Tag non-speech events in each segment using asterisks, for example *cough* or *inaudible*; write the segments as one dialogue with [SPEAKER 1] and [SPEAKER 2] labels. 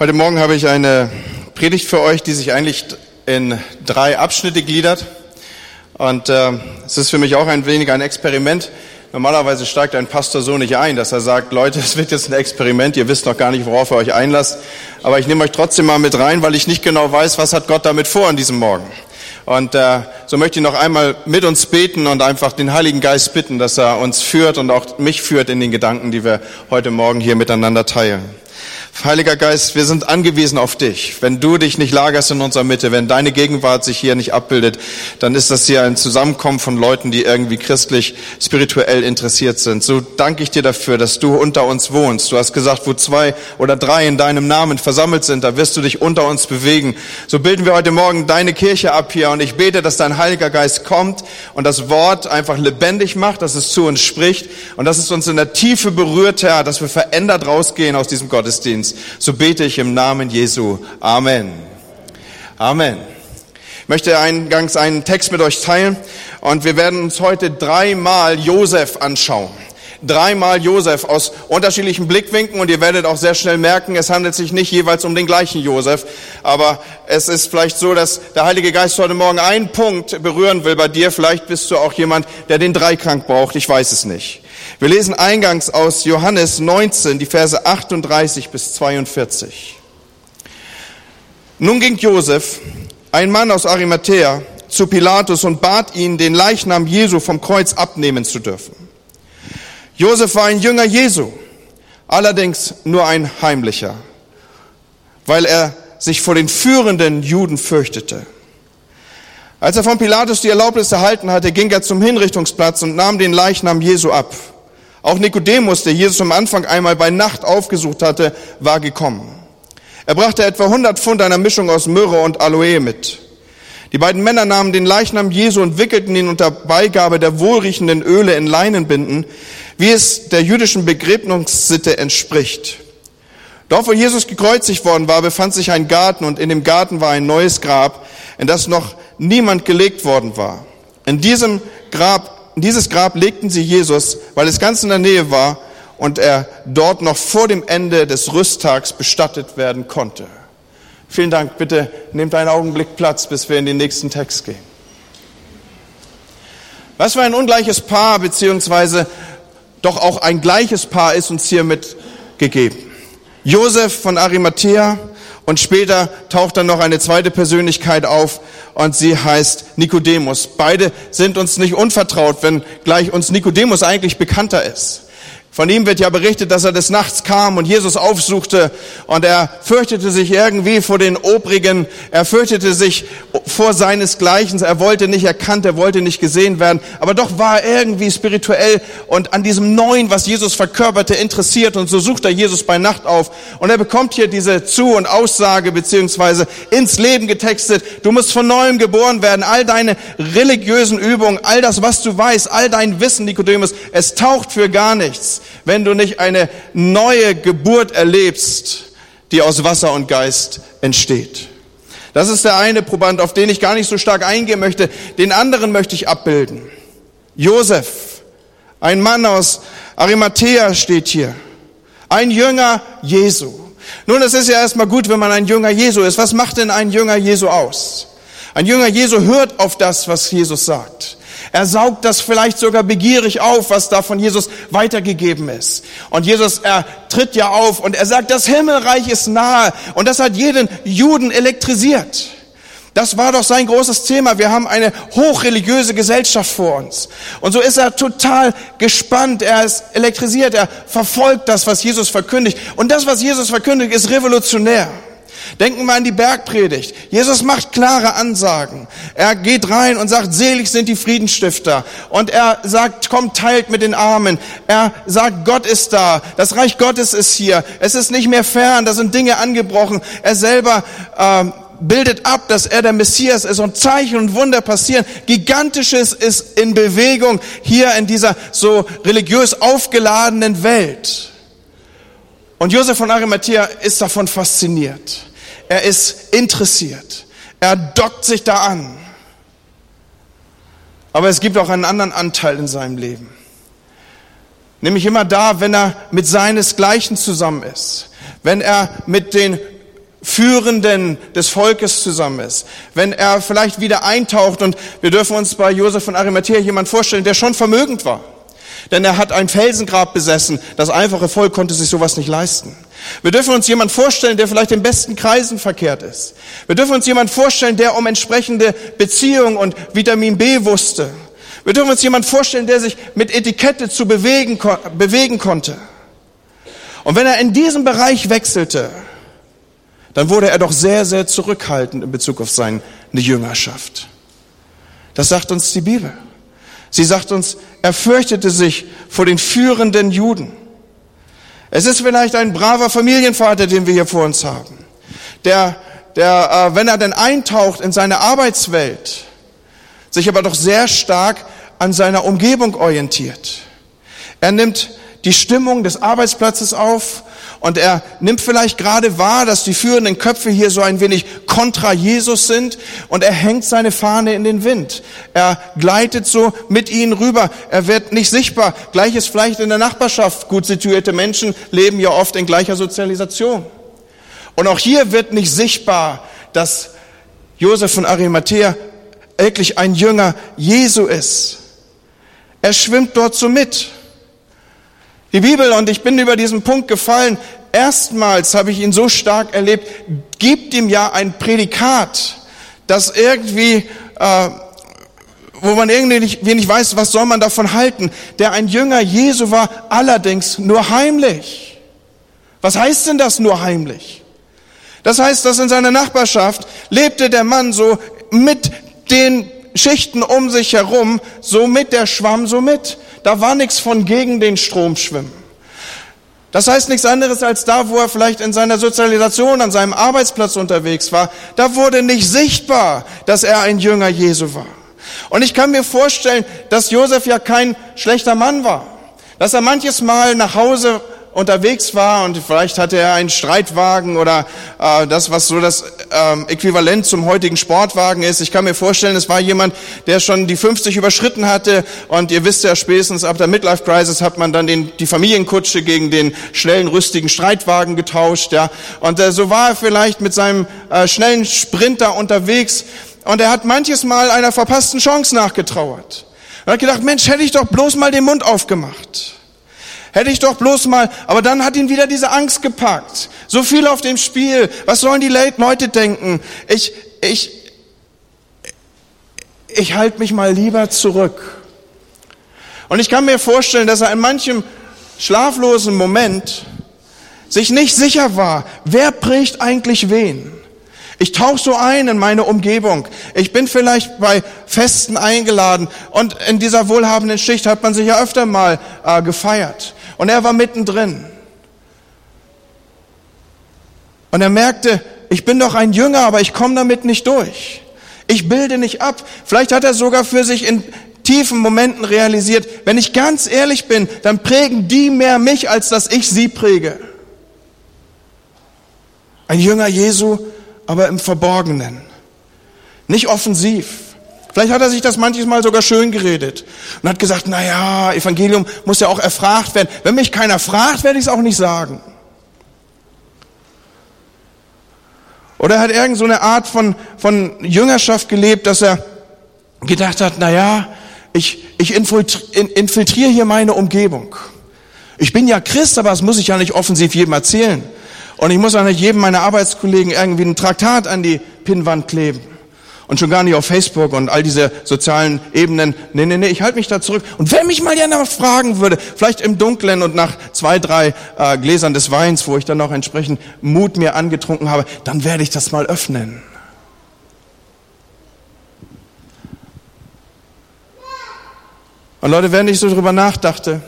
[SPEAKER 1] Heute Morgen habe ich eine Predigt für euch, die sich eigentlich in drei Abschnitte gliedert. Und äh, es ist für mich auch ein wenig ein Experiment. Normalerweise steigt ein Pastor so nicht ein, dass er sagt, Leute, *laughs* es wird jetzt ein Experiment, ihr wisst noch gar nicht, worauf ihr euch einlasst. Aber ich nehme euch trotzdem mal mit rein, weil ich nicht genau weiß, was hat Gott damit vor an diesem Morgen. Und äh, so möchte ich noch einmal mit uns beten und einfach den Heiligen Geist bitten, dass er uns führt und auch mich führt in den Gedanken, die wir heute Morgen hier miteinander teilen. Heiliger Geist, wir sind angewiesen auf dich. Wenn du dich nicht lagerst in unserer Mitte, wenn deine Gegenwart sich hier nicht abbildet, dann ist das hier ein Zusammenkommen von Leuten, die irgendwie christlich, spirituell interessiert sind. So danke ich dir dafür, dass du unter uns wohnst. Du hast gesagt, wo zwei oder drei in deinem Namen versammelt sind, da wirst du dich unter uns bewegen. So bilden wir heute Morgen deine Kirche ab hier und ich bete, dass dein Heiliger Geist kommt und das Wort einfach lebendig macht, dass es zu uns spricht und dass es uns in der Tiefe berührt, Herr, dass wir verändert rausgehen aus diesem Gottesdienst. So bete ich im Namen Jesu. Amen. Amen. Ich möchte eingangs einen Text mit euch teilen und wir werden uns heute dreimal Josef anschauen. Dreimal Josef aus unterschiedlichen Blickwinkeln und ihr werdet auch sehr schnell merken, es handelt sich nicht jeweils um den gleichen Josef, aber es ist vielleicht so, dass der Heilige Geist heute Morgen einen Punkt berühren will bei dir. Vielleicht bist du auch jemand, der den Dreikrank braucht, ich weiß es nicht. Wir lesen eingangs aus Johannes 19, die Verse 38 bis 42. Nun ging Josef, ein Mann aus Arimathea, zu Pilatus und bat ihn, den Leichnam Jesu vom Kreuz abnehmen zu dürfen. Josef war ein Jünger Jesu, allerdings nur ein heimlicher, weil er sich vor den führenden Juden fürchtete. Als er von Pilatus die Erlaubnis erhalten hatte, ging er zum Hinrichtungsplatz und nahm den Leichnam Jesu ab. Auch Nikodemus, der Jesus am Anfang einmal bei Nacht aufgesucht hatte, war gekommen. Er brachte etwa 100 Pfund einer Mischung aus Myrrhe und Aloe mit. Die beiden Männer nahmen den Leichnam Jesu und wickelten ihn unter Beigabe der wohlriechenden Öle in Leinenbinden, wie es der jüdischen Begräbnissitte entspricht. Dort, wo Jesus gekreuzigt worden war, befand sich ein Garten und in dem Garten war ein neues Grab, in das noch niemand gelegt worden war. In diesem Grab in dieses Grab legten sie Jesus, weil es ganz in der Nähe war und er dort noch vor dem Ende des Rüsttags bestattet werden konnte. Vielen Dank. Bitte nehmt einen Augenblick Platz, bis wir in den nächsten Text gehen. Was für ein ungleiches Paar, beziehungsweise doch auch ein gleiches Paar ist uns hier mitgegeben. Josef von Arimathea und später taucht dann noch eine zweite Persönlichkeit auf und sie heißt Nikodemus. Beide sind uns nicht unvertraut, wenn gleich uns Nikodemus eigentlich bekannter ist. Von ihm wird ja berichtet, dass er des Nachts kam und Jesus aufsuchte und er fürchtete sich irgendwie vor den Obrigen, er fürchtete sich vor seinesgleichen, er wollte nicht erkannt, er wollte nicht gesehen werden, aber doch war er irgendwie spirituell und an diesem Neuen, was Jesus verkörperte, interessiert. Und so sucht er Jesus bei Nacht auf. Und er bekommt hier diese Zu- und Aussage beziehungsweise ins Leben getextet, du musst von neuem geboren werden, all deine religiösen Übungen, all das, was du weißt, all dein Wissen, Nikodemus, es taucht für gar nichts wenn du nicht eine neue Geburt erlebst, die aus Wasser und Geist entsteht. Das ist der eine Proband, auf den ich gar nicht so stark eingehen möchte. Den anderen möchte ich abbilden. Josef, ein Mann aus Arimathea steht hier. Ein Jünger Jesu. Nun, es ist ja erstmal gut, wenn man ein Jünger Jesu ist. Was macht denn ein Jünger Jesu aus? Ein Jünger Jesu hört auf das, was Jesus sagt. Er saugt das vielleicht sogar begierig auf, was da von Jesus weitergegeben ist. Und Jesus, er tritt ja auf und er sagt, das Himmelreich ist nahe. Und das hat jeden Juden elektrisiert. Das war doch sein großes Thema. Wir haben eine hochreligiöse Gesellschaft vor uns. Und so ist er total gespannt. Er ist elektrisiert. Er verfolgt das, was Jesus verkündigt. Und das, was Jesus verkündigt, ist revolutionär. Denken wir an die Bergpredigt. Jesus macht klare Ansagen. Er geht rein und sagt, selig sind die Friedensstifter. Und er sagt, kommt, teilt mit den Armen. Er sagt, Gott ist da. Das Reich Gottes ist hier. Es ist nicht mehr fern. Da sind Dinge angebrochen. Er selber äh, bildet ab, dass er der Messias ist und Zeichen und Wunder passieren. Gigantisches ist in Bewegung hier in dieser so religiös aufgeladenen Welt. Und Josef von Arimathea ist davon fasziniert. Er ist interessiert. Er dockt sich da an. Aber es gibt auch einen anderen Anteil in seinem Leben. Nämlich immer da, wenn er mit seinesgleichen zusammen ist. Wenn er mit den Führenden des Volkes zusammen ist, wenn er vielleicht wieder eintaucht und wir dürfen uns bei Josef von Arimathea jemand vorstellen, der schon vermögend war. Denn er hat ein Felsengrab besessen. Das einfache Volk konnte sich sowas nicht leisten. Wir dürfen uns jemand vorstellen, der vielleicht in besten Kreisen verkehrt ist. Wir dürfen uns jemand vorstellen, der um entsprechende Beziehung und Vitamin B wusste. Wir dürfen uns jemand vorstellen, der sich mit Etikette zu bewegen, bewegen konnte. Und wenn er in diesem Bereich wechselte, dann wurde er doch sehr, sehr zurückhaltend in Bezug auf seine Jüngerschaft. Das sagt uns die Bibel. Sie sagt uns, er fürchtete sich vor den führenden Juden. Es ist vielleicht ein braver Familienvater, den wir hier vor uns haben, der, der, äh, wenn er denn eintaucht in seine Arbeitswelt, sich aber doch sehr stark an seiner Umgebung orientiert. Er nimmt die Stimmung des Arbeitsplatzes auf und er nimmt vielleicht gerade wahr, dass die führenden Köpfe hier so ein wenig kontra Jesus sind und er hängt seine Fahne in den Wind. Er gleitet so mit ihnen rüber. Er wird nicht sichtbar. Gleiches vielleicht in der Nachbarschaft. Gut situierte Menschen leben ja oft in gleicher Sozialisation. Und auch hier wird nicht sichtbar, dass Josef von Arimathea wirklich ein Jünger Jesu ist. Er schwimmt dort so mit. Die Bibel, und ich bin über diesen Punkt gefallen, erstmals habe ich ihn so stark erlebt, gibt ihm ja ein Prädikat, das irgendwie, äh, wo man irgendwie nicht, wenig weiß, was soll man davon halten, der ein Jünger Jesu war, allerdings nur heimlich. Was heißt denn das nur heimlich? Das heißt, dass in seiner Nachbarschaft lebte der Mann so mit den Schichten um sich herum, so mit, der schwamm so mit. Da war nichts von gegen den Strom schwimmen. Das heißt nichts anderes als da, wo er vielleicht in seiner Sozialisation, an seinem Arbeitsplatz unterwegs war. Da wurde nicht sichtbar, dass er ein Jünger Jesu war. Und ich kann mir vorstellen, dass Josef ja kein schlechter Mann war. Dass er manches Mal nach Hause unterwegs war und vielleicht hatte er einen Streitwagen oder äh, das, was so das ähm, Äquivalent zum heutigen Sportwagen ist. Ich kann mir vorstellen, es war jemand, der schon die 50 überschritten hatte und ihr wisst ja spätestens ab der Midlife Crisis hat man dann den, die Familienkutsche gegen den schnellen, rüstigen Streitwagen getauscht. Ja, und äh, so war er vielleicht mit seinem äh, schnellen Sprinter unterwegs und er hat manches Mal einer verpassten Chance nachgetrauert. Er hat gedacht, Mensch, hätte ich doch bloß mal den Mund aufgemacht. Hätte ich doch bloß mal, aber dann hat ihn wieder diese Angst gepackt. So viel auf dem Spiel. Was sollen die Leute denken? Ich, ich, ich halte mich mal lieber zurück. Und ich kann mir vorstellen, dass er in manchem schlaflosen Moment sich nicht sicher war, wer prägt eigentlich wen. Ich tauche so ein in meine Umgebung. Ich bin vielleicht bei Festen eingeladen und in dieser wohlhabenden Schicht hat man sich ja öfter mal äh, gefeiert. Und er war mittendrin. Und er merkte, ich bin doch ein Jünger, aber ich komme damit nicht durch. Ich bilde nicht ab. Vielleicht hat er sogar für sich in tiefen Momenten realisiert, wenn ich ganz ehrlich bin, dann prägen die mehr mich, als dass ich sie präge. Ein Jünger Jesu, aber im Verborgenen. Nicht offensiv. Vielleicht hat er sich das manches Mal sogar schön geredet und hat gesagt, na ja, Evangelium muss ja auch erfragt werden. Wenn mich keiner fragt, werde ich es auch nicht sagen. Oder er hat irgend so eine Art von, von Jüngerschaft gelebt, dass er gedacht hat, na ja, ich, ich infiltriere hier meine Umgebung. Ich bin ja Christ, aber das muss ich ja nicht offensiv jedem erzählen. Und ich muss auch nicht jedem meiner Arbeitskollegen irgendwie ein Traktat an die Pinnwand kleben und schon gar nicht auf Facebook und all diese sozialen Ebenen. Nee, nee, nee, ich halte mich da zurück. Und wenn mich mal jemand fragen würde, vielleicht im Dunklen und nach zwei, drei äh, Gläsern des Weins, wo ich dann noch entsprechend Mut mir angetrunken habe, dann werde ich das mal öffnen. Und Leute, während ich so drüber nachdachte,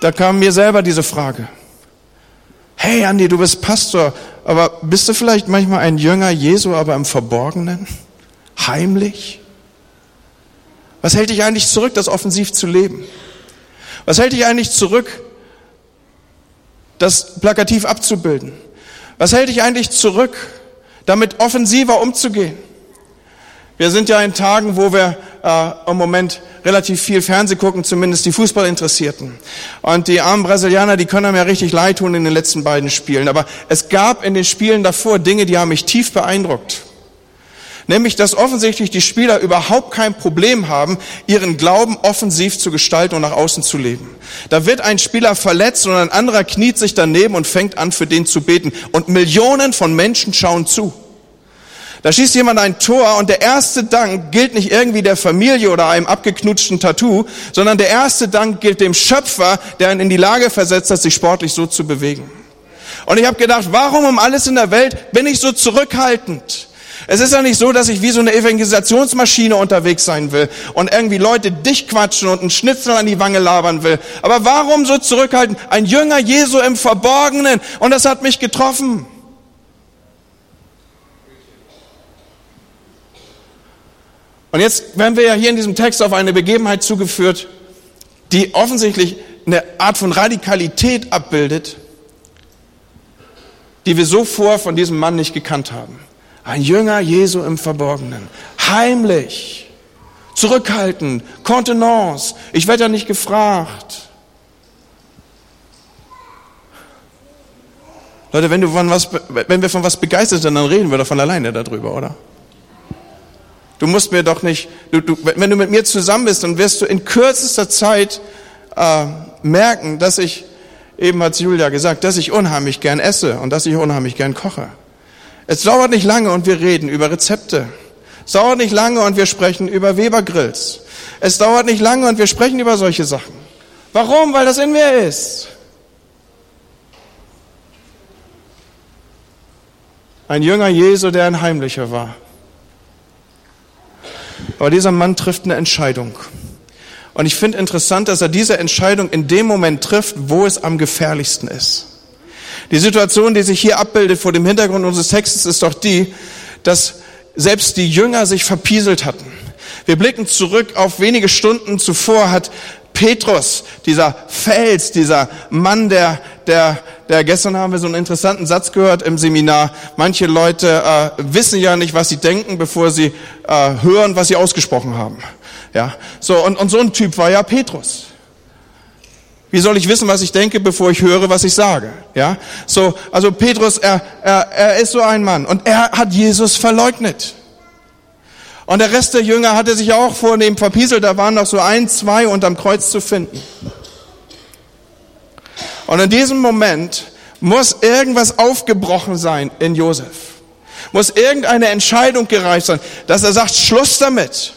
[SPEAKER 1] da kam mir selber diese Frage hey Andi, du bist Pastor, aber bist du vielleicht manchmal ein Jünger Jesu, aber im Verborgenen? Heimlich? Was hält dich eigentlich zurück, das offensiv zu leben? Was hält dich eigentlich zurück, das plakativ abzubilden? Was hält dich eigentlich zurück, damit offensiver umzugehen? Wir sind ja in Tagen, wo wir äh, im Moment relativ viel Fernseh gucken, zumindest die Fußballinteressierten. Und die armen Brasilianer, die können mir richtig leid tun in den letzten beiden Spielen. Aber es gab in den Spielen davor Dinge, die haben mich tief beeindruckt. Nämlich, dass offensichtlich die Spieler überhaupt kein Problem haben, ihren Glauben offensiv zu gestalten und nach außen zu leben. Da wird ein Spieler verletzt und ein anderer kniet sich daneben und fängt an, für den zu beten. Und Millionen von Menschen schauen zu. Da schießt jemand ein Tor und der erste Dank gilt nicht irgendwie der Familie oder einem abgeknutschten Tattoo, sondern der erste Dank gilt dem Schöpfer, der ihn in die Lage versetzt hat, sich sportlich so zu bewegen. Und ich habe gedacht, warum um alles in der Welt bin ich so zurückhaltend? Es ist ja nicht so, dass ich wie so eine Evangelisationsmaschine unterwegs sein will und irgendwie Leute dicht quatschen und einen Schnitzel an die Wange labern will. Aber warum so zurückhalten? Ein Jünger Jesu im Verborgenen und das hat mich getroffen. Und jetzt werden wir ja hier in diesem Text auf eine Begebenheit zugeführt, die offensichtlich eine Art von Radikalität abbildet, die wir so vor von diesem Mann nicht gekannt haben. Ein Jünger Jesu im Verborgenen, heimlich, zurückhaltend, Kontenance, ich werde ja nicht gefragt. Leute, wenn, du von was, wenn wir von was begeistert sind, dann reden wir doch von alleine darüber, oder? Du musst mir doch nicht, du, du, wenn du mit mir zusammen bist, dann wirst du in kürzester Zeit äh, merken, dass ich, eben hat Julia gesagt, dass ich unheimlich gern esse und dass ich unheimlich gern koche. Es dauert nicht lange und wir reden über Rezepte. Es dauert nicht lange und wir sprechen über Webergrills. Es dauert nicht lange und wir sprechen über solche Sachen. Warum? Weil das in mir ist. Ein Jünger Jesu, der ein Heimlicher war. Aber dieser Mann trifft eine Entscheidung. Und ich finde interessant, dass er diese Entscheidung in dem Moment trifft, wo es am gefährlichsten ist. Die Situation, die sich hier abbildet vor dem Hintergrund unseres Textes, ist doch die, dass selbst die Jünger sich verpieselt hatten. Wir blicken zurück auf wenige Stunden zuvor hat Petrus, dieser Fels, dieser Mann, der, der, der gestern haben wir so einen interessanten Satz gehört im Seminar. Manche Leute äh, wissen ja nicht, was sie denken, bevor sie äh, hören, was sie ausgesprochen haben. Ja, so und, und so ein Typ war ja Petrus. Wie soll ich wissen, was ich denke, bevor ich höre, was ich sage? Ja, so also Petrus, er, er, er ist so ein Mann und er hat Jesus verleugnet. Und der Rest der Jünger hatte sich auch vor dem verpieselt, da waren noch so ein, zwei unterm Kreuz zu finden. Und in diesem Moment muss irgendwas aufgebrochen sein in Josef. Muss irgendeine Entscheidung gereicht sein, dass er sagt, Schluss damit.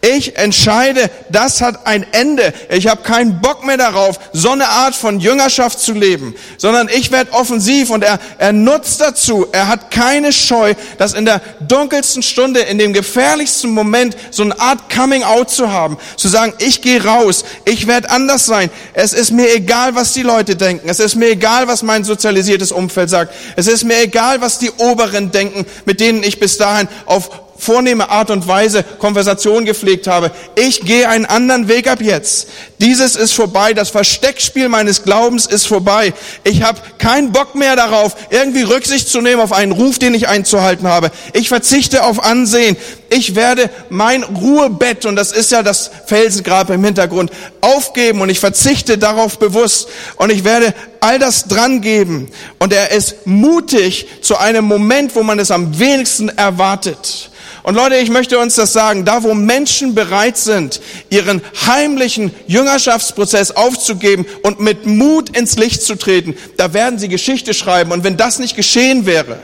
[SPEAKER 1] Ich entscheide, das hat ein Ende. Ich habe keinen Bock mehr darauf, so eine Art von Jüngerschaft zu leben, sondern ich werde offensiv und er, er nutzt dazu. Er hat keine Scheu, dass in der dunkelsten Stunde, in dem gefährlichsten Moment so eine Art Coming Out zu haben, zu sagen, ich gehe raus, ich werde anders sein. Es ist mir egal, was die Leute denken. Es ist mir egal, was mein sozialisiertes Umfeld sagt. Es ist mir egal, was die Oberen denken, mit denen ich bis dahin auf vornehme Art und Weise Konversation gepflegt habe. Ich gehe einen anderen Weg ab jetzt. Dieses ist vorbei. Das Versteckspiel meines Glaubens ist vorbei. Ich habe keinen Bock mehr darauf, irgendwie Rücksicht zu nehmen auf einen Ruf, den ich einzuhalten habe. Ich verzichte auf Ansehen. Ich werde mein Ruhebett, und das ist ja das Felsengrab im Hintergrund, aufgeben und ich verzichte darauf bewusst und ich werde all das dran geben. Und er ist mutig zu einem Moment, wo man es am wenigsten erwartet. Und Leute, ich möchte uns das sagen, da wo Menschen bereit sind, ihren heimlichen Jüngerschaftsprozess aufzugeben und mit Mut ins Licht zu treten, da werden sie Geschichte schreiben. Und wenn das nicht geschehen wäre,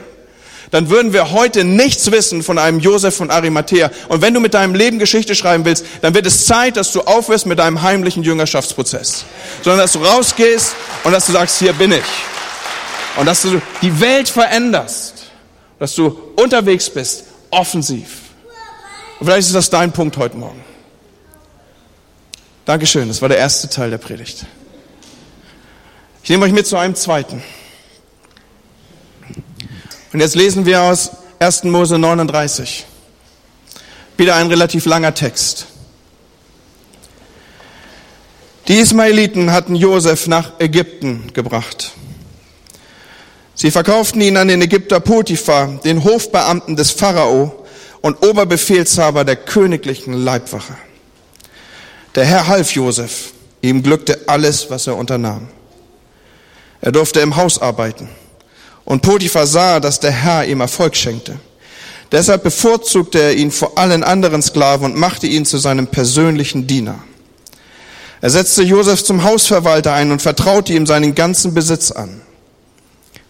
[SPEAKER 1] dann würden wir heute nichts wissen von einem Josef von Arimathea. Und wenn du mit deinem Leben Geschichte schreiben willst, dann wird es Zeit, dass du aufhörst mit deinem heimlichen Jüngerschaftsprozess. Sondern dass du rausgehst und dass du sagst, hier bin ich. Und dass du die Welt veränderst. Dass du unterwegs bist offensiv. Und vielleicht ist das dein Punkt heute Morgen. Dankeschön, das war der erste Teil der Predigt. Ich nehme euch mit zu einem zweiten. Und jetzt lesen wir aus 1. Mose 39. Wieder ein relativ langer Text. Die Ismaeliten hatten Josef nach Ägypten gebracht. Sie verkauften ihn an den Ägypter Potiphar, den Hofbeamten des Pharao, und Oberbefehlshaber der königlichen Leibwache. Der Herr half Josef. Ihm glückte alles, was er unternahm. Er durfte im Haus arbeiten. Und Potiphar sah, dass der Herr ihm Erfolg schenkte. Deshalb bevorzugte er ihn vor allen anderen Sklaven und machte ihn zu seinem persönlichen Diener. Er setzte Josef zum Hausverwalter ein und vertraute ihm seinen ganzen Besitz an.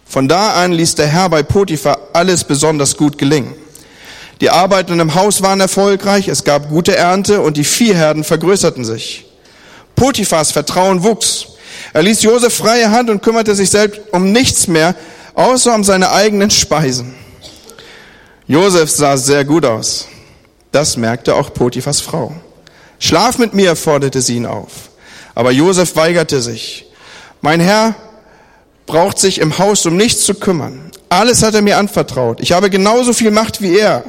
[SPEAKER 1] Von da an ließ der Herr bei Potiphar alles besonders gut gelingen. Die Arbeiten im Haus waren erfolgreich, es gab gute Ernte und die Viehherden vergrößerten sich. Potiphars Vertrauen wuchs. Er ließ Josef freie Hand und kümmerte sich selbst um nichts mehr, außer um seine eigenen Speisen. Josef sah sehr gut aus. Das merkte auch Potiphas Frau. Schlaf mit mir, forderte sie ihn auf. Aber Josef weigerte sich. Mein Herr braucht sich im Haus um nichts zu kümmern. Alles hat er mir anvertraut. Ich habe genauso viel Macht wie er.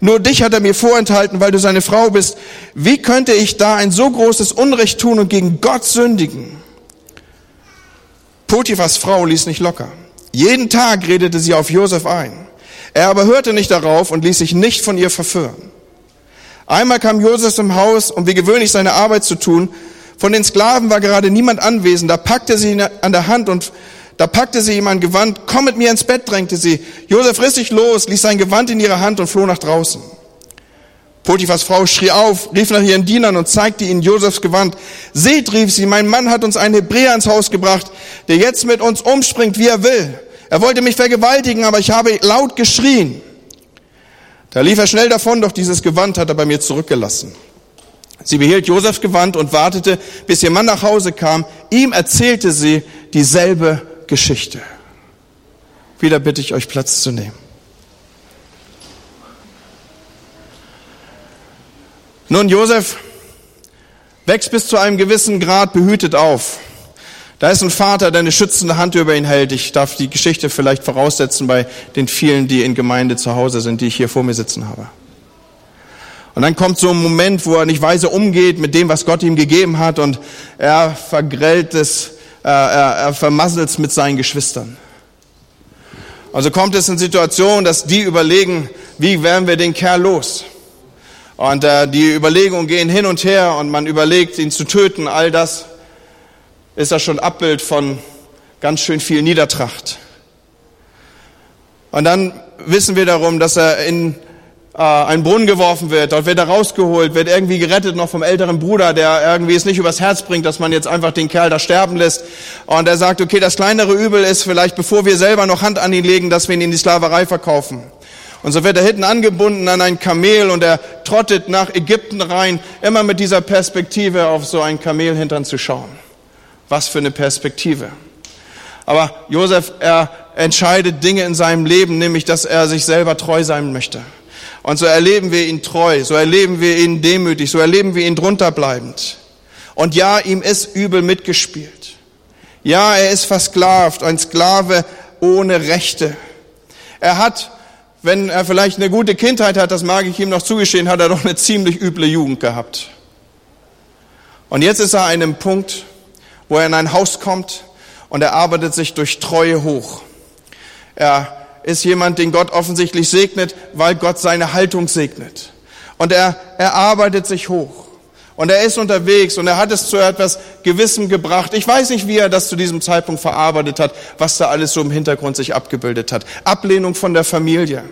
[SPEAKER 1] Nur dich hat er mir vorenthalten, weil du seine Frau bist. Wie könnte ich da ein so großes Unrecht tun und gegen Gott sündigen? Potiphas Frau ließ nicht locker. Jeden Tag redete sie auf Josef ein. Er aber hörte nicht darauf und ließ sich nicht von ihr verführen. Einmal kam Josef im Haus, um wie gewöhnlich seine Arbeit zu tun. Von den Sklaven war gerade niemand anwesend. Da packte sie ihn an der Hand und da packte sie ihm ein Gewand, komm mit mir ins Bett, drängte sie. Josef riss sich los, ließ sein Gewand in ihre Hand und floh nach draußen. Potiphas Frau schrie auf, rief nach ihren Dienern und zeigte ihnen Josefs Gewand. Seht, rief sie, mein Mann hat uns einen Hebräer ins Haus gebracht, der jetzt mit uns umspringt, wie er will. Er wollte mich vergewaltigen, aber ich habe laut geschrien. Da lief er schnell davon, doch dieses Gewand hat er bei mir zurückgelassen. Sie behielt Josefs Gewand und wartete, bis ihr Mann nach Hause kam. Ihm erzählte sie dieselbe Geschichte. Wieder bitte ich euch Platz zu nehmen. Nun, Josef wächst bis zu einem gewissen Grad behütet auf. Da ist ein Vater, der eine schützende Hand über ihn hält. Ich darf die Geschichte vielleicht voraussetzen bei den vielen, die in Gemeinde zu Hause sind, die ich hier vor mir sitzen habe. Und dann kommt so ein Moment, wo er nicht weise umgeht mit dem, was Gott ihm gegeben hat und er vergrellt es er, er, er vermasselt es mit seinen Geschwistern. Also kommt es in Situationen, dass die überlegen, wie werden wir den Kerl los? Und äh, die Überlegungen gehen hin und her und man überlegt, ihn zu töten. All das ist ja schon Abbild von ganz schön viel Niedertracht. Und dann wissen wir darum, dass er in äh, einen Brunnen geworfen wird, dort wird er rausgeholt, wird irgendwie gerettet noch vom älteren Bruder, der irgendwie es nicht übers Herz bringt, dass man jetzt einfach den Kerl da sterben lässt. Und er sagt, okay, das kleinere Übel ist vielleicht, bevor wir selber noch Hand an ihn legen, dass wir ihn in die Sklaverei verkaufen. Und so wird er hinten angebunden an ein Kamel und er trottet nach Ägypten rein, immer mit dieser Perspektive auf so ein Kamelhintern zu schauen. Was für eine Perspektive. Aber Josef, er entscheidet Dinge in seinem Leben, nämlich, dass er sich selber treu sein möchte. Und so erleben wir ihn treu, so erleben wir ihn demütig, so erleben wir ihn drunterbleibend. Und ja, ihm ist übel mitgespielt. Ja, er ist versklavt, ein Sklave ohne Rechte. Er hat, wenn er vielleicht eine gute Kindheit hat, das mag ich ihm noch zugestehen, hat er doch eine ziemlich üble Jugend gehabt. Und jetzt ist er an einem Punkt, wo er in ein Haus kommt und er arbeitet sich durch Treue hoch. Er ist jemand, den Gott offensichtlich segnet, weil Gott seine Haltung segnet. Und er, er arbeitet sich hoch. Und er ist unterwegs und er hat es zu etwas Gewissem gebracht. Ich weiß nicht, wie er das zu diesem Zeitpunkt verarbeitet hat, was da alles so im Hintergrund sich abgebildet hat. Ablehnung von der Familie,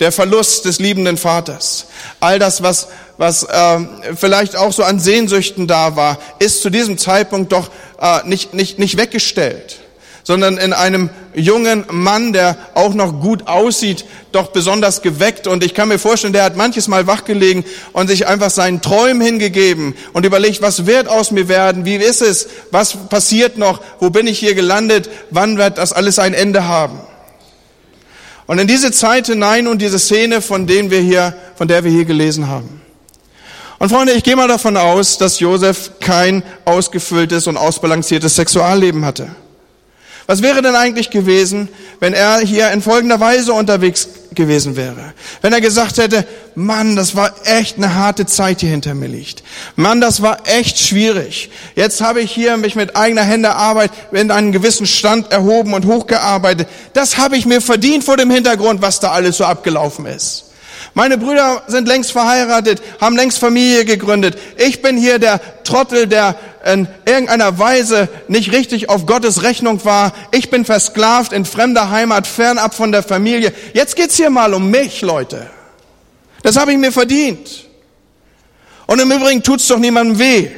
[SPEAKER 1] der Verlust des liebenden Vaters, all das, was, was äh, vielleicht auch so an Sehnsüchten da war, ist zu diesem Zeitpunkt doch äh, nicht, nicht, nicht weggestellt sondern in einem jungen Mann, der auch noch gut aussieht, doch besonders geweckt. Und ich kann mir vorstellen, der hat manches Mal wachgelegen und sich einfach seinen Träumen hingegeben und überlegt, was wird aus mir werden? Wie ist es? Was passiert noch? Wo bin ich hier gelandet? Wann wird das alles ein Ende haben? Und in diese Zeit hinein und diese Szene, von denen wir hier, von der wir hier gelesen haben. Und Freunde, ich gehe mal davon aus, dass Josef kein ausgefülltes und ausbalanciertes Sexualleben hatte. Was wäre denn eigentlich gewesen, wenn er hier in folgender Weise unterwegs gewesen wäre? Wenn er gesagt hätte, Mann, das war echt eine harte Zeit, die hinter mir liegt. Mann, das war echt schwierig. Jetzt habe ich hier mich mit eigener Hände Arbeit in einen gewissen Stand erhoben und hochgearbeitet. Das habe ich mir verdient vor dem Hintergrund, was da alles so abgelaufen ist. Meine Brüder sind längst verheiratet, haben längst Familie gegründet. Ich bin hier der Trottel, der in irgendeiner Weise nicht richtig auf Gottes Rechnung war. Ich bin versklavt in fremder Heimat, fernab von der Familie. Jetzt geht's hier mal um mich, Leute. Das habe ich mir verdient. Und im Übrigen tut's doch niemandem weh.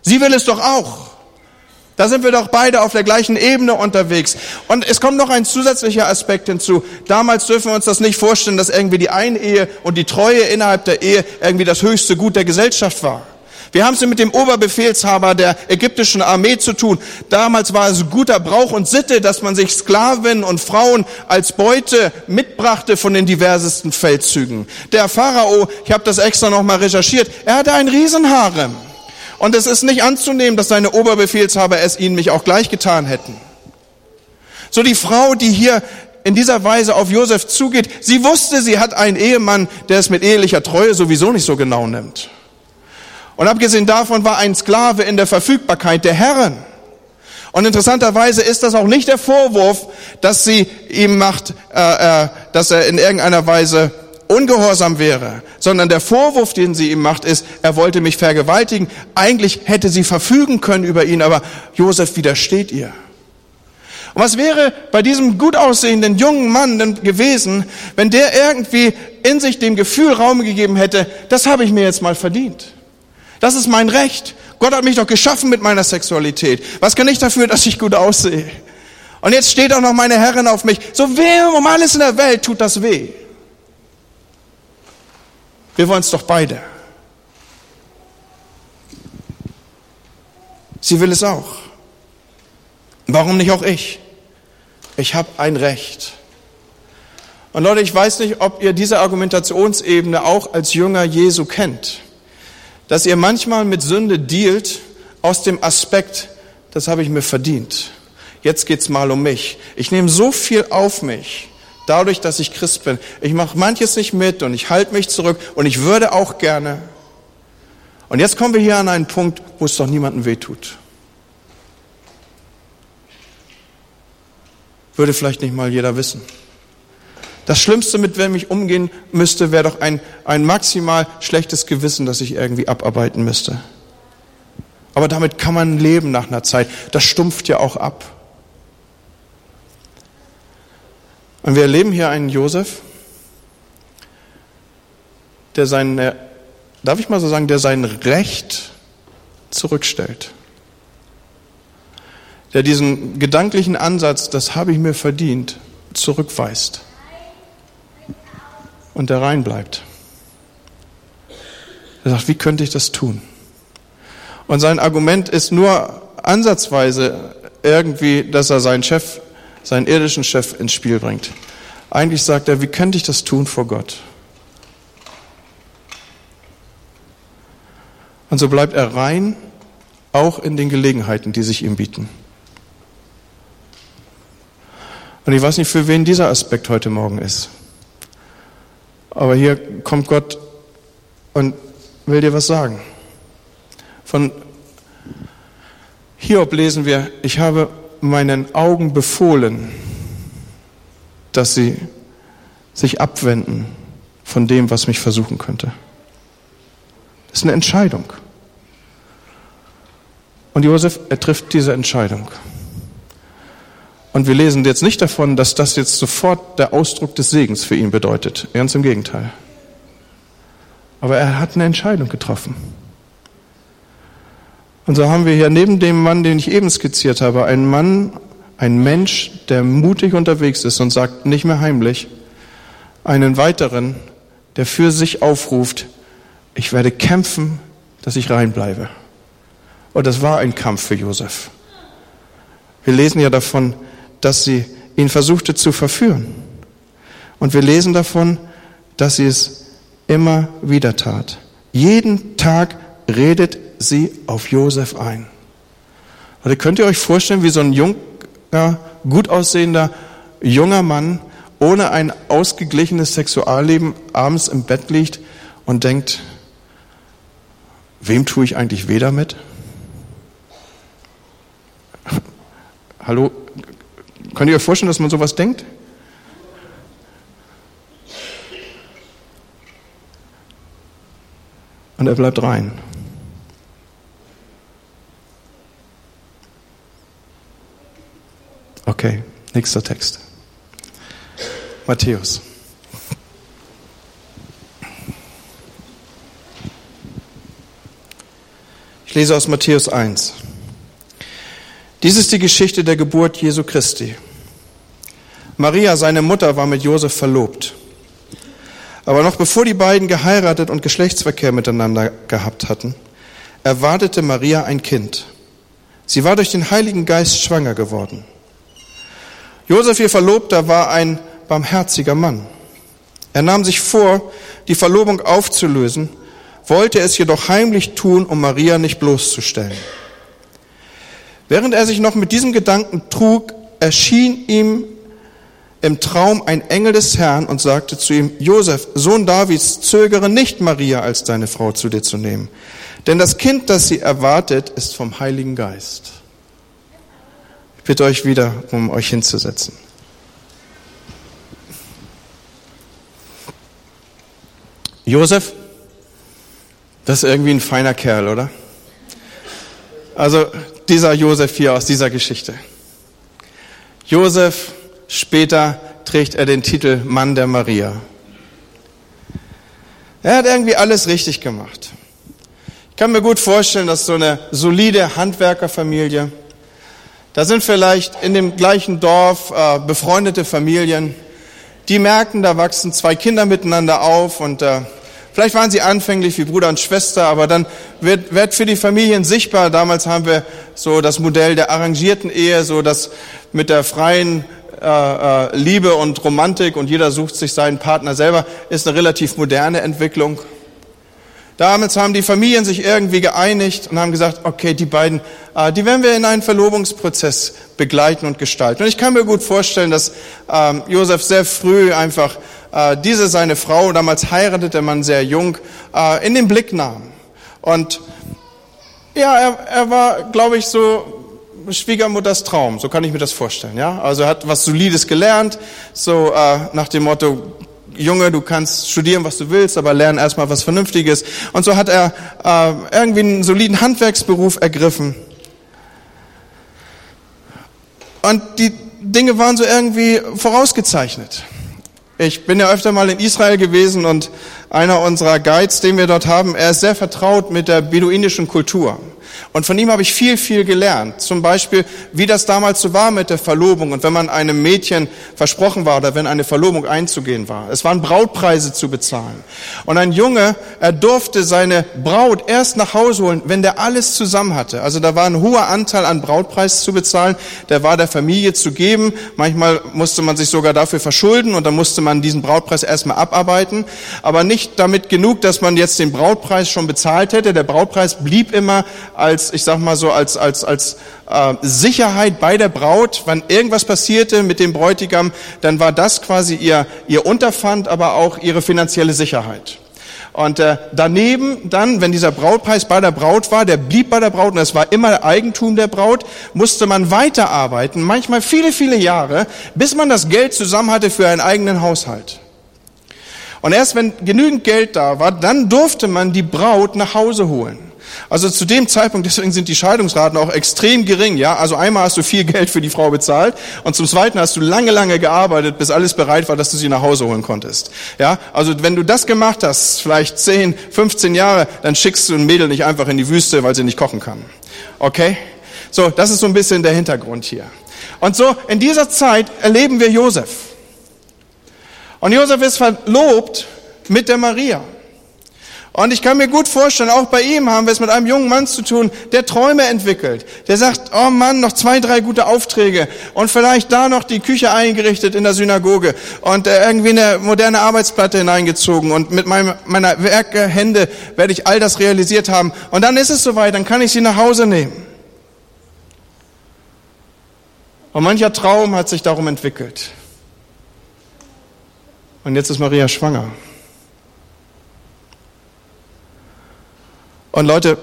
[SPEAKER 1] Sie will es doch auch. Da sind wir doch beide auf der gleichen Ebene unterwegs. Und es kommt noch ein zusätzlicher Aspekt hinzu. Damals dürfen wir uns das nicht vorstellen, dass irgendwie die Einehe und die Treue innerhalb der Ehe irgendwie das höchste Gut der Gesellschaft war. Wir haben es mit dem Oberbefehlshaber der ägyptischen Armee zu tun. Damals war es guter Brauch und Sitte, dass man sich Sklavinnen und Frauen als Beute mitbrachte von den diversesten Feldzügen. Der Pharao, ich habe das extra nochmal recherchiert, er hatte ein Riesenharem. Und es ist nicht anzunehmen, dass seine Oberbefehlshaber es ihnen mich auch gleich getan hätten. So die Frau, die hier in dieser Weise auf Josef zugeht, sie wusste, sie hat einen Ehemann, der es mit ehelicher Treue sowieso nicht so genau nimmt. Und abgesehen davon war ein Sklave in der Verfügbarkeit der Herren. Und interessanterweise ist das auch nicht der Vorwurf, dass sie ihm macht, äh, äh, dass er in irgendeiner Weise ungehorsam wäre, sondern der Vorwurf, den sie ihm macht, ist, er wollte mich vergewaltigen. Eigentlich hätte sie verfügen können über ihn, aber Josef widersteht ihr. Und was wäre bei diesem gut aussehenden jungen Mann denn gewesen, wenn der irgendwie in sich dem Gefühl Raum gegeben hätte, das habe ich mir jetzt mal verdient. Das ist mein Recht. Gott hat mich doch geschaffen mit meiner Sexualität. Was kann ich dafür, dass ich gut aussehe? Und jetzt steht auch noch meine Herrin auf mich. So weh um alles in der Welt tut das weh. Wir wollen es doch beide. Sie will es auch. Warum nicht auch ich? Ich habe ein Recht. Und Leute, ich weiß nicht, ob ihr diese Argumentationsebene auch als Jünger Jesu kennt, dass ihr manchmal mit Sünde dealt aus dem Aspekt, das habe ich mir verdient. Jetzt geht's mal um mich. Ich nehme so viel auf mich dadurch, dass ich Christ bin. Ich mache manches nicht mit und ich halte mich zurück und ich würde auch gerne. Und jetzt kommen wir hier an einen Punkt, wo es doch niemandem wehtut. Würde vielleicht nicht mal jeder wissen. Das Schlimmste, mit wem ich umgehen müsste, wäre doch ein, ein maximal schlechtes Gewissen, das ich irgendwie abarbeiten müsste. Aber damit kann man leben nach einer Zeit. Das stumpft ja auch ab. Und wir erleben hier einen Josef, der sein, äh, darf ich mal so sagen, der sein Recht zurückstellt. Der diesen gedanklichen Ansatz, das habe ich mir verdient, zurückweist. Und der rein bleibt. Er sagt, wie könnte ich das tun? Und sein Argument ist nur ansatzweise irgendwie, dass er seinen Chef seinen irdischen Chef ins Spiel bringt. Eigentlich sagt er, wie könnte ich das tun vor Gott? Und so bleibt er rein, auch in den Gelegenheiten, die sich ihm bieten. Und ich weiß nicht, für wen dieser Aspekt heute Morgen ist. Aber hier kommt Gott und will dir was sagen. Von Hiob lesen wir, ich habe meinen Augen befohlen, dass sie sich abwenden von dem, was mich versuchen könnte. Das ist eine Entscheidung. Und Josef, er trifft diese Entscheidung. Und wir lesen jetzt nicht davon, dass das jetzt sofort der Ausdruck des Segens für ihn bedeutet. Ganz im Gegenteil. Aber er hat eine Entscheidung getroffen. Und so haben wir hier neben dem Mann, den ich eben skizziert habe, einen Mann, ein Mensch, der mutig unterwegs ist und sagt nicht mehr heimlich, einen weiteren, der für sich aufruft, ich werde kämpfen, dass ich reinbleibe. Und das war ein Kampf für Josef. Wir lesen ja davon, dass sie ihn versuchte zu verführen. Und wir lesen davon, dass sie es immer wieder tat. Jeden Tag redet sie auf Josef ein. Also könnt ihr euch vorstellen, wie so ein junger, gut aussehender junger Mann ohne ein ausgeglichenes Sexualleben abends im Bett liegt und denkt, wem tue ich eigentlich weh damit? *laughs* Hallo, könnt ihr euch vorstellen, dass man sowas denkt? Und er bleibt rein. Okay, nächster Text. Matthäus. Ich lese aus Matthäus 1. Dies ist die Geschichte der Geburt Jesu Christi. Maria, seine Mutter, war mit Josef verlobt. Aber noch bevor die beiden geheiratet und Geschlechtsverkehr miteinander gehabt hatten, erwartete Maria ein Kind. Sie war durch den Heiligen Geist schwanger geworden. Josef, ihr Verlobter, war ein barmherziger Mann. Er nahm sich vor, die Verlobung aufzulösen, wollte es jedoch heimlich tun, um Maria nicht bloßzustellen. Während er sich noch mit diesem Gedanken trug, erschien ihm im Traum ein Engel des Herrn und sagte zu ihm, Josef, Sohn Davids, zögere nicht, Maria als deine Frau zu dir zu nehmen, denn das Kind, das sie erwartet, ist vom Heiligen Geist. Bitte euch wieder, um euch hinzusetzen. Josef, das ist irgendwie ein feiner Kerl, oder? Also dieser Josef hier aus dieser Geschichte. Josef, später trägt er den Titel Mann der Maria. Er hat irgendwie alles richtig gemacht. Ich kann mir gut vorstellen, dass so eine solide Handwerkerfamilie, da sind vielleicht in dem gleichen Dorf äh, befreundete Familien, die merken, da wachsen zwei Kinder miteinander auf und äh, Vielleicht waren sie anfänglich wie Bruder und Schwester, aber dann wird, wird für die Familien sichtbar. Damals haben wir so das Modell der arrangierten Ehe, so das mit der freien äh, äh, Liebe und Romantik und jeder sucht sich seinen Partner selber, ist eine relativ moderne Entwicklung. Damals haben die Familien sich irgendwie geeinigt und haben gesagt, okay, die beiden, äh, die werden wir in einen Verlobungsprozess begleiten und gestalten. Und ich kann mir gut vorstellen, dass ähm, Josef sehr früh einfach äh, diese seine Frau, damals heiratete man sehr jung, äh, in den Blick nahm. Und ja, er, er war, glaube ich, so Schwiegermutters Traum, so kann ich mir das vorstellen. Ja, also er hat was Solides gelernt, so äh, nach dem Motto: Junge, du kannst studieren, was du willst, aber lern erstmal was Vernünftiges. Und so hat er äh, irgendwie einen soliden Handwerksberuf ergriffen. Und die Dinge waren so irgendwie vorausgezeichnet. Ich bin ja öfter mal in Israel gewesen und einer unserer Guides, den wir dort haben, er ist sehr vertraut mit der beduinischen Kultur. Und von ihm habe ich viel, viel gelernt. Zum Beispiel, wie das damals so war mit der Verlobung und wenn man einem Mädchen versprochen war oder wenn eine Verlobung einzugehen war. Es waren Brautpreise zu bezahlen. Und ein Junge, er durfte seine Braut erst nach Hause holen, wenn der alles zusammen hatte. Also da war ein hoher Anteil an Brautpreis zu bezahlen, der war der Familie zu geben. Manchmal musste man sich sogar dafür verschulden und dann musste man diesen Brautpreis erstmal abarbeiten. Aber nicht damit genug, dass man jetzt den Brautpreis schon bezahlt hätte. Der Brautpreis blieb immer als, ich sag mal so, als, als, als äh, Sicherheit bei der Braut. Wenn irgendwas passierte mit dem Bräutigam, dann war das quasi ihr, ihr Unterpfand, aber auch ihre finanzielle Sicherheit. Und äh, daneben dann, wenn dieser Brautpreis bei der Braut war, der blieb bei der Braut und es war immer Eigentum der Braut, musste man weiterarbeiten, manchmal viele, viele Jahre, bis man das Geld zusammen hatte für einen eigenen Haushalt. Und erst wenn genügend Geld da war, dann durfte man die Braut nach Hause holen. Also zu dem Zeitpunkt, deswegen sind die Scheidungsraten auch extrem gering, ja. Also einmal hast du viel Geld für die Frau bezahlt und zum Zweiten hast du lange, lange gearbeitet, bis alles bereit war, dass du sie nach Hause holen konntest. Ja. Also wenn du das gemacht hast, vielleicht 10, 15 Jahre, dann schickst du ein Mädel nicht einfach in die Wüste, weil sie nicht kochen kann. Okay? So, das ist so ein bisschen der Hintergrund hier. Und so, in dieser Zeit erleben wir Josef. Und Josef ist verlobt mit der Maria. Und ich kann mir gut vorstellen, auch bei ihm haben wir es mit einem jungen Mann zu tun, der Träume entwickelt. Der sagt, oh Mann, noch zwei, drei gute Aufträge und vielleicht da noch die Küche eingerichtet in der Synagoge und äh, irgendwie eine moderne Arbeitsplatte hineingezogen und mit meinem, meiner Werkehände werde ich all das realisiert haben. Und dann ist es soweit, dann kann ich sie nach Hause nehmen. Und mancher Traum hat sich darum entwickelt. Und jetzt ist Maria schwanger. Und Leute,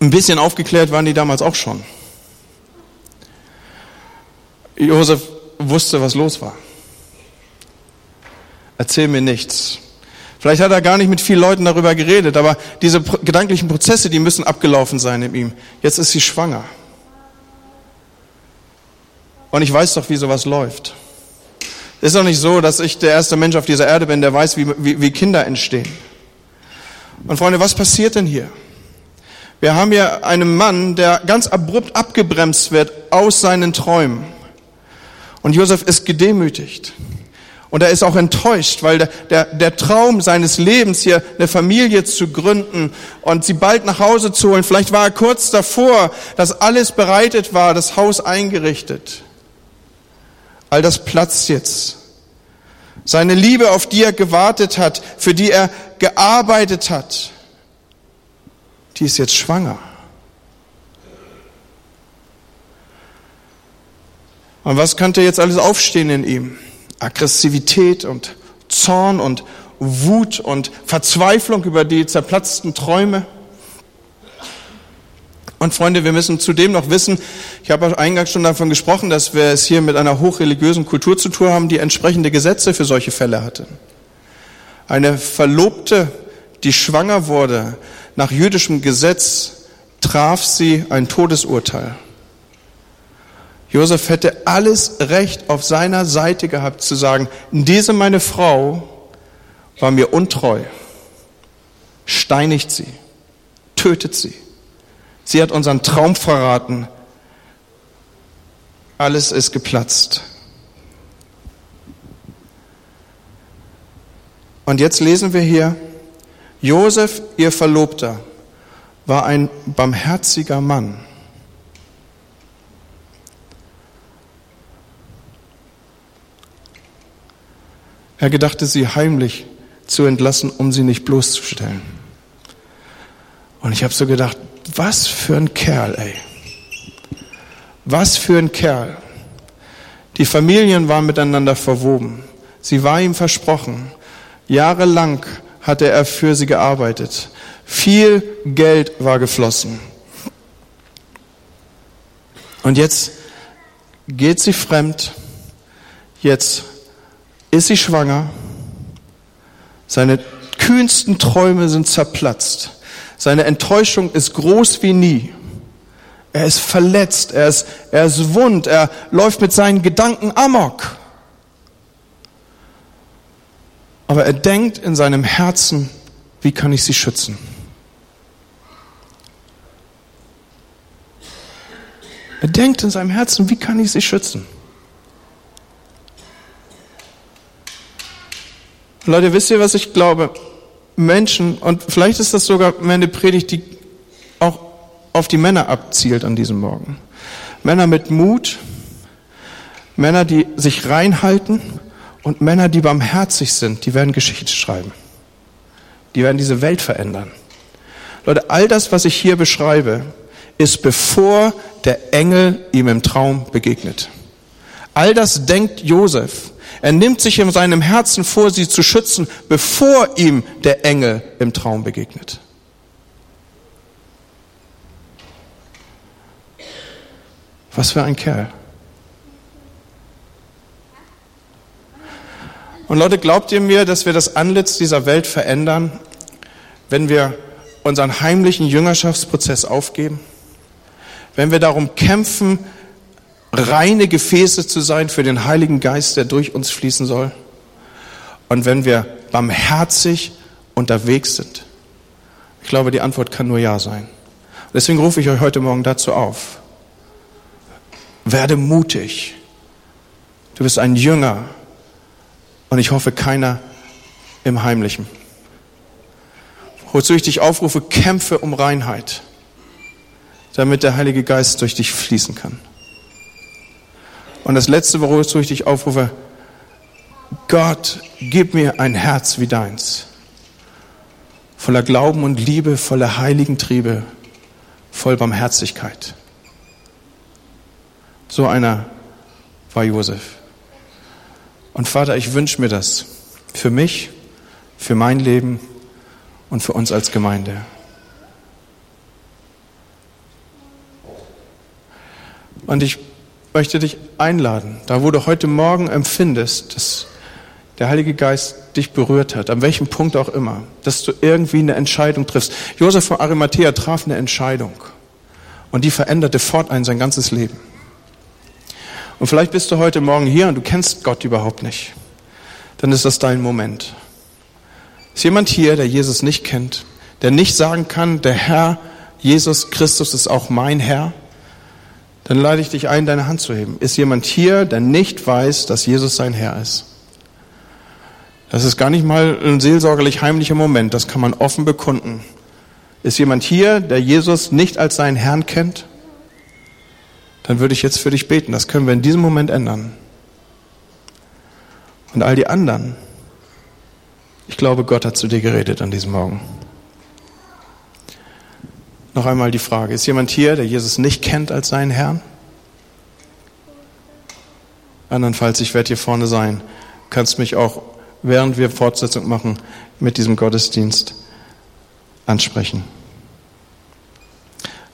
[SPEAKER 1] ein bisschen aufgeklärt waren die damals auch schon. Josef wusste, was los war. Erzähl mir nichts. Vielleicht hat er gar nicht mit vielen Leuten darüber geredet, aber diese gedanklichen Prozesse, die müssen abgelaufen sein in ihm. Jetzt ist sie schwanger. Und ich weiß doch, wie sowas läuft. Ist doch nicht so, dass ich der erste Mensch auf dieser Erde bin, der weiß, wie, wie, wie Kinder entstehen. Und Freunde, was passiert denn hier? Wir haben hier einen Mann, der ganz abrupt abgebremst wird aus seinen Träumen. Und Josef ist gedemütigt. Und er ist auch enttäuscht, weil der, der, der Traum seines Lebens, hier eine Familie zu gründen und sie bald nach Hause zu holen, vielleicht war er kurz davor, dass alles bereitet war, das Haus eingerichtet. All das platzt jetzt. Seine Liebe, auf die er gewartet hat, für die er gearbeitet hat, die ist jetzt schwanger. Und was könnte jetzt alles aufstehen in ihm? Aggressivität und Zorn und Wut und Verzweiflung über die zerplatzten Träume. Und Freunde, wir müssen zudem noch wissen, ich habe eingangs schon davon gesprochen, dass wir es hier mit einer hochreligiösen Kultur zu tun haben, die entsprechende Gesetze für solche Fälle hatte. Eine Verlobte, die schwanger wurde, nach jüdischem Gesetz traf sie ein Todesurteil. Josef hätte alles Recht auf seiner Seite gehabt zu sagen, diese meine Frau war mir untreu, steinigt sie, tötet sie. Sie hat unseren Traum verraten. Alles ist geplatzt. Und jetzt lesen wir hier, Josef, ihr Verlobter, war ein barmherziger Mann. Er gedachte, sie heimlich zu entlassen, um sie nicht bloßzustellen. Und ich habe so gedacht, was für ein Kerl, ey. Was für ein Kerl. Die Familien waren miteinander verwoben. Sie war ihm versprochen. Jahrelang hatte er für sie gearbeitet. Viel Geld war geflossen. Und jetzt geht sie fremd. Jetzt ist sie schwanger. Seine kühnsten Träume sind zerplatzt. Seine Enttäuschung ist groß wie nie. Er ist verletzt, er ist, er ist wund, er läuft mit seinen Gedanken amok. Aber er denkt in seinem Herzen, wie kann ich sie schützen? Er denkt in seinem Herzen, wie kann ich sie schützen? Leute, wisst ihr, was ich glaube? Menschen, und vielleicht ist das sogar eine Predigt, die auch auf die Männer abzielt an diesem Morgen. Männer mit Mut, Männer, die sich reinhalten und Männer, die barmherzig sind, die werden Geschichte schreiben. Die werden diese Welt verändern. Leute, all das, was ich hier beschreibe, ist bevor der Engel ihm im Traum begegnet. All das denkt Josef. Er nimmt sich in seinem Herzen vor, sie zu schützen, bevor ihm der Engel im Traum begegnet. Was für ein Kerl. Und Leute, glaubt ihr mir, dass wir das Antlitz dieser Welt verändern, wenn wir unseren heimlichen Jüngerschaftsprozess aufgeben? Wenn wir darum kämpfen, reine Gefäße zu sein für den Heiligen Geist, der durch uns fließen soll. Und wenn wir barmherzig unterwegs sind. Ich glaube, die Antwort kann nur Ja sein. Deswegen rufe ich euch heute Morgen dazu auf. Werde mutig. Du bist ein Jünger und ich hoffe keiner im Heimlichen. Wozu ich dich aufrufe, kämpfe um Reinheit, damit der Heilige Geist durch dich fließen kann. Und das Letzte, wozu ich dich aufrufe, Gott, gib mir ein Herz wie deins, voller Glauben und Liebe, voller heiligen Triebe, voll Barmherzigkeit. So einer war Josef. Und Vater, ich wünsche mir das für mich, für mein Leben und für uns als Gemeinde. Und ich möchte dich einladen, da wo du heute Morgen empfindest, dass der Heilige Geist dich berührt hat, an welchem Punkt auch immer, dass du irgendwie eine Entscheidung triffst. Josef von Arimathea traf eine Entscheidung und die veränderte fortan sein ganzes Leben. Und vielleicht bist du heute Morgen hier und du kennst Gott überhaupt nicht. Dann ist das dein Moment. Ist jemand hier, der Jesus nicht kennt, der nicht sagen kann, der Herr Jesus Christus ist auch mein Herr? Dann lade ich dich ein, deine Hand zu heben. Ist jemand hier, der nicht weiß, dass Jesus sein Herr ist? Das ist gar nicht mal ein seelsorgerlich heimlicher Moment, das kann man offen bekunden. Ist jemand hier, der Jesus nicht als seinen Herrn kennt? Dann würde ich jetzt für dich beten. Das können wir in diesem Moment ändern. Und all die anderen, ich glaube, Gott hat zu dir geredet an diesem Morgen. Noch einmal die Frage, ist jemand hier, der Jesus nicht kennt als seinen Herrn? Andernfalls, ich werde hier vorne sein. Du kannst mich auch, während wir Fortsetzung machen, mit diesem Gottesdienst ansprechen.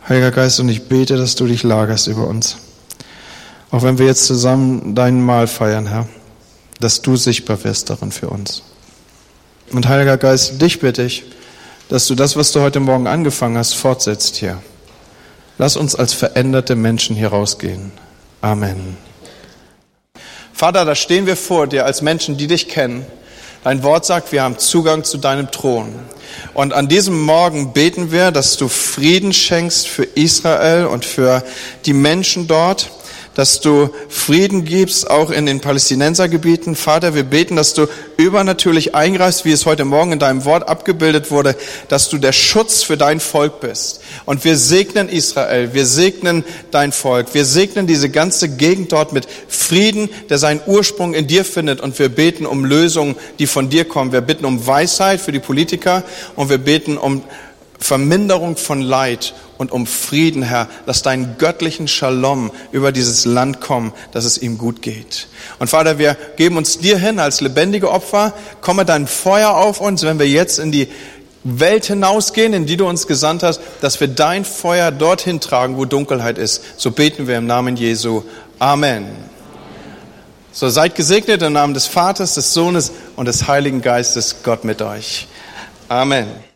[SPEAKER 1] Heiliger Geist, und ich bete, dass du dich lagerst über uns. Auch wenn wir jetzt zusammen dein Mahl feiern, Herr, dass du sichtbar wirst darin für uns. Und Heiliger Geist, dich bitte ich, dass du das, was du heute Morgen angefangen hast, fortsetzt hier. Lass uns als veränderte Menschen hier rausgehen. Amen. Vater, da stehen wir vor dir als Menschen, die dich kennen. Dein Wort sagt, wir haben Zugang zu deinem Thron. Und an diesem Morgen beten wir, dass du Frieden schenkst für Israel und für die Menschen dort dass du Frieden gibst, auch in den Palästinensergebieten. Vater, wir beten, dass du übernatürlich eingreifst, wie es heute Morgen in deinem Wort abgebildet wurde, dass du der Schutz für dein Volk bist. Und wir segnen Israel, wir segnen dein Volk, wir segnen diese ganze Gegend dort mit Frieden, der seinen Ursprung in dir findet. Und wir beten um Lösungen, die von dir kommen. Wir bitten um Weisheit für die Politiker und wir beten um Verminderung von Leid und um Frieden, Herr. Lass deinen göttlichen Shalom über dieses Land kommen, dass es ihm gut geht. Und Vater, wir geben uns dir hin als lebendige Opfer. Komme dein Feuer auf uns, wenn wir jetzt in die Welt hinausgehen, in die du uns gesandt hast, dass wir dein Feuer dorthin tragen, wo Dunkelheit ist. So beten wir im Namen Jesu. Amen. So seid gesegnet im Namen des Vaters, des Sohnes und des Heiligen Geistes. Gott mit euch. Amen.